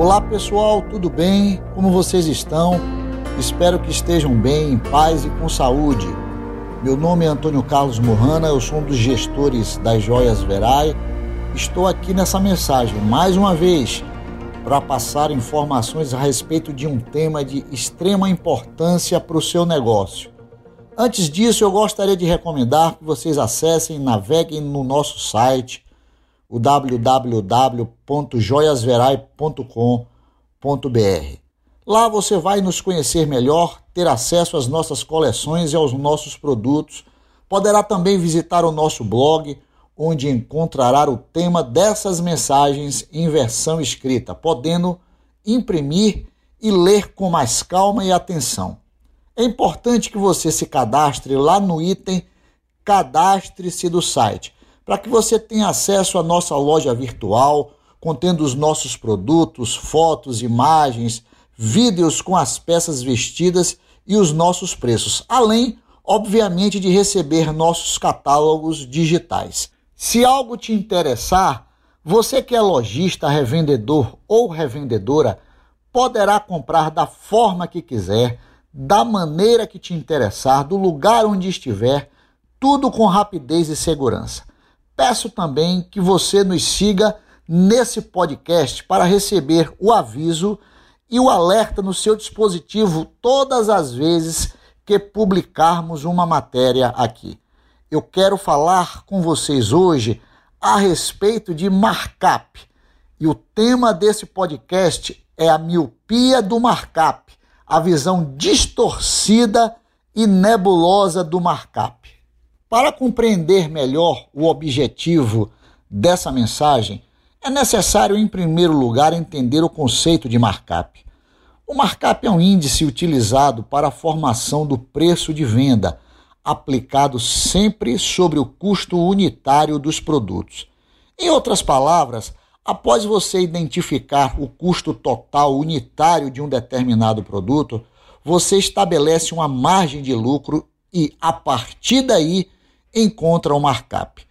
Olá pessoal, tudo bem? Como vocês estão? Espero que estejam bem, em paz e com saúde. Meu nome é Antônio Carlos Morrana, eu sou um dos gestores das Joias Verai. Estou aqui nessa mensagem mais uma vez para passar informações a respeito de um tema de extrema importância para o seu negócio. Antes disso, eu gostaria de recomendar que vocês acessem naveguem no nosso site o www.joiasverai.com.br. Lá você vai nos conhecer melhor, ter acesso às nossas coleções e aos nossos produtos. Poderá também visitar o nosso blog, onde encontrará o tema dessas mensagens em versão escrita, podendo imprimir e ler com mais calma e atenção. É importante que você se cadastre lá no item Cadastre-se do site para que você tenha acesso à nossa loja virtual, contendo os nossos produtos, fotos, imagens, vídeos com as peças vestidas e os nossos preços, além, obviamente, de receber nossos catálogos digitais. Se algo te interessar, você que é lojista, revendedor ou revendedora, poderá comprar da forma que quiser, da maneira que te interessar, do lugar onde estiver, tudo com rapidez e segurança. Peço também que você nos siga nesse podcast para receber o aviso e o alerta no seu dispositivo todas as vezes que publicarmos uma matéria aqui. Eu quero falar com vocês hoje a respeito de markup. E o tema desse podcast é a miopia do markup, a visão distorcida e nebulosa do markup. Para compreender melhor o objetivo dessa mensagem, é necessário, em primeiro lugar, entender o conceito de markup. O markup é um índice utilizado para a formação do preço de venda, aplicado sempre sobre o custo unitário dos produtos. Em outras palavras, após você identificar o custo total unitário de um determinado produto, você estabelece uma margem de lucro e, a partir daí, encontra o markup.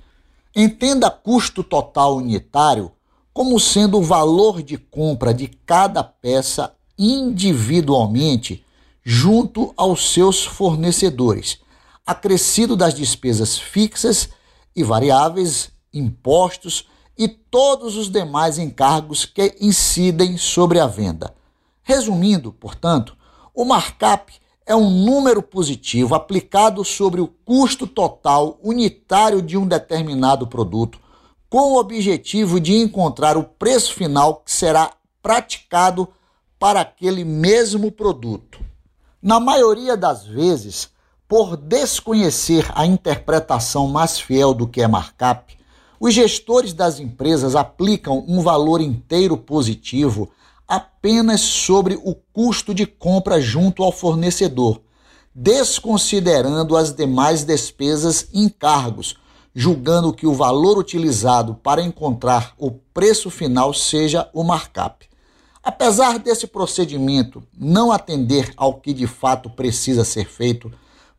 Entenda custo total unitário como sendo o valor de compra de cada peça individualmente junto aos seus fornecedores, acrescido das despesas fixas e variáveis, impostos e todos os demais encargos que incidem sobre a venda. Resumindo, portanto, o markup é um número positivo aplicado sobre o custo total unitário de um determinado produto, com o objetivo de encontrar o preço final que será praticado para aquele mesmo produto. Na maioria das vezes, por desconhecer a interpretação mais fiel do que é markup, os gestores das empresas aplicam um valor inteiro positivo apenas sobre o custo de compra junto ao fornecedor, desconsiderando as demais despesas e encargos, julgando que o valor utilizado para encontrar o preço final seja o markup. Apesar desse procedimento não atender ao que de fato precisa ser feito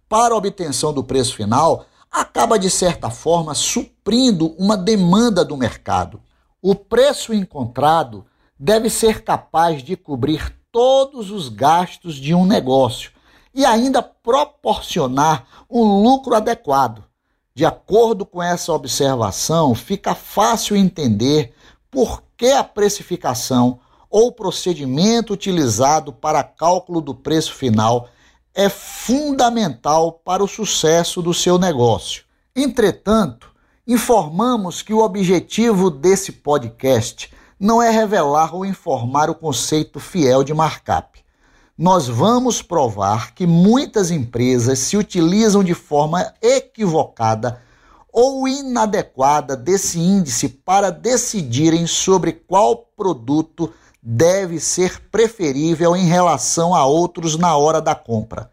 para a obtenção do preço final, acaba de certa forma suprindo uma demanda do mercado. O preço encontrado deve ser capaz de cobrir todos os gastos de um negócio e ainda proporcionar um lucro adequado. De acordo com essa observação, fica fácil entender por que a precificação ou procedimento utilizado para cálculo do preço final é fundamental para o sucesso do seu negócio. Entretanto, informamos que o objetivo desse podcast não é revelar ou informar o conceito fiel de markup. Nós vamos provar que muitas empresas se utilizam de forma equivocada ou inadequada desse índice para decidirem sobre qual produto deve ser preferível em relação a outros na hora da compra.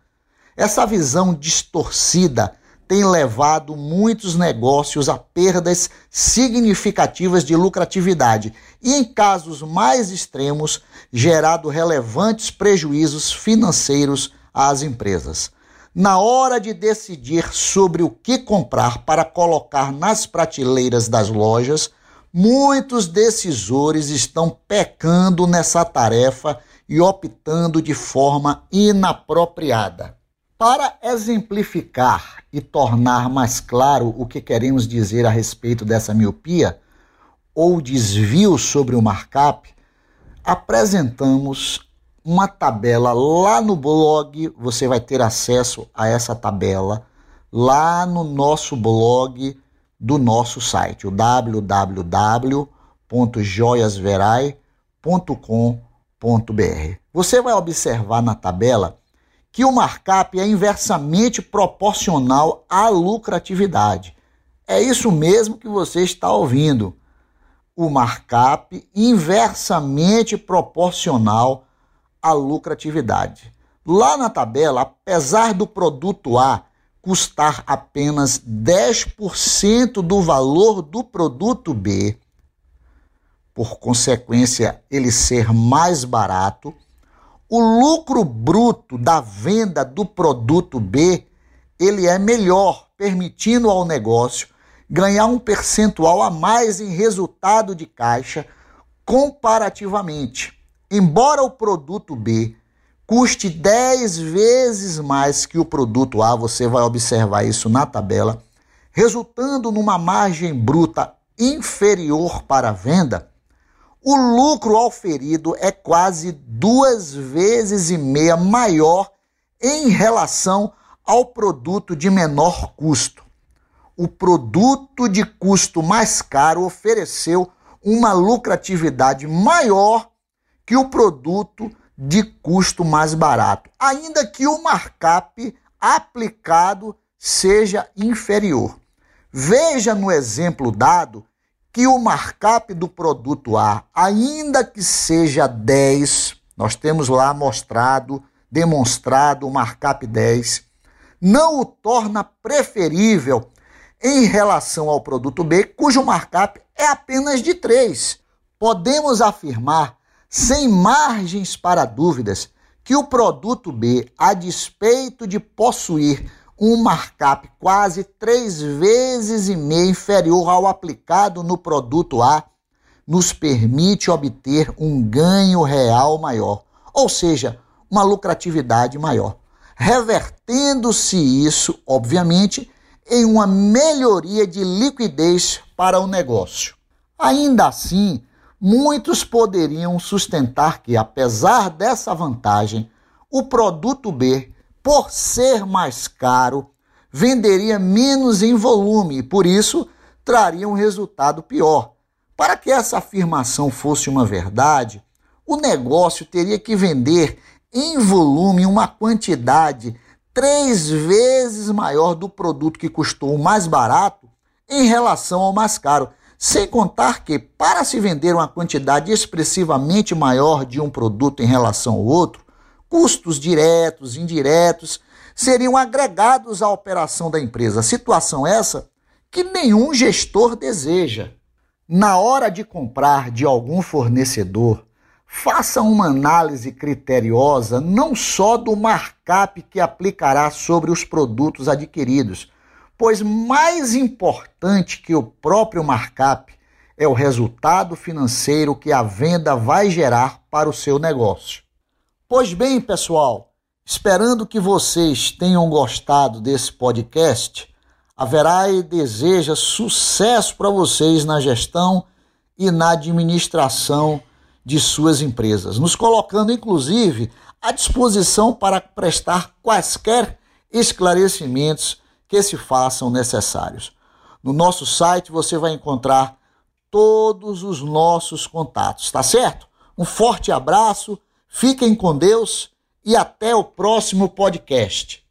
Essa visão distorcida tem levado muitos negócios a perdas significativas de lucratividade e, em casos mais extremos, gerado relevantes prejuízos financeiros às empresas. Na hora de decidir sobre o que comprar para colocar nas prateleiras das lojas, Muitos decisores estão pecando nessa tarefa e optando de forma inapropriada. Para exemplificar e tornar mais claro o que queremos dizer a respeito dessa miopia ou desvio sobre o markup, apresentamos uma tabela lá no blog, você vai ter acesso a essa tabela lá no nosso blog do nosso site, o www.joiasverai.com.br. Você vai observar na tabela que o markup é inversamente proporcional à lucratividade. É isso mesmo que você está ouvindo. O markup inversamente proporcional à lucratividade. Lá na tabela, apesar do produto A custar apenas 10% do valor do produto B, por consequência, ele ser mais barato, o lucro bruto da venda do produto B, ele é melhor, permitindo ao negócio ganhar um percentual a mais em resultado de caixa comparativamente. Embora o produto B custe 10 vezes mais que o produto A, você vai observar isso na tabela, resultando numa margem bruta inferior para a venda, o lucro auferido é quase duas vezes e meia maior em relação ao produto de menor custo. O produto de custo mais caro ofereceu uma lucratividade maior que o produto de custo mais barato, ainda que o markup aplicado seja inferior. Veja no exemplo dado que o markup do produto A, ainda que seja 10, nós temos lá mostrado, demonstrado o markup 10, não o torna preferível em relação ao produto B, cujo markup é apenas de 3. Podemos afirmar, sem margens para dúvidas, que o produto B, a despeito de possuir um markup quase três vezes e meia inferior ao aplicado no produto A, nos permite obter um ganho real maior, ou seja, uma lucratividade maior, revertendo-se isso, obviamente, em uma melhoria de liquidez para o negócio. Ainda assim, muitos poderiam sustentar que, apesar dessa vantagem, o produto B por ser mais caro, venderia menos em volume e, por isso, traria um resultado pior. Para que essa afirmação fosse uma verdade, o negócio teria que vender em volume uma quantidade três vezes maior do produto que custou o mais barato em relação ao mais caro. Sem contar que, para se vender uma quantidade expressivamente maior de um produto em relação ao outro, custos diretos, indiretos, seriam agregados à operação da empresa. Situação essa que nenhum gestor deseja. Na hora de comprar de algum fornecedor, faça uma análise criteriosa não só do markup que aplicará sobre os produtos adquiridos, pois mais importante que o próprio markup é o resultado financeiro que a venda vai gerar para o seu negócio. Pois bem, pessoal, esperando que vocês tenham gostado desse podcast, a Verai deseja sucesso para vocês na gestão e na administração de suas empresas, nos colocando inclusive à disposição para prestar quaisquer esclarecimentos que se façam necessários. No nosso site você vai encontrar todos os nossos contatos, tá certo? Um forte abraço Fiquem com Deus e até o próximo podcast.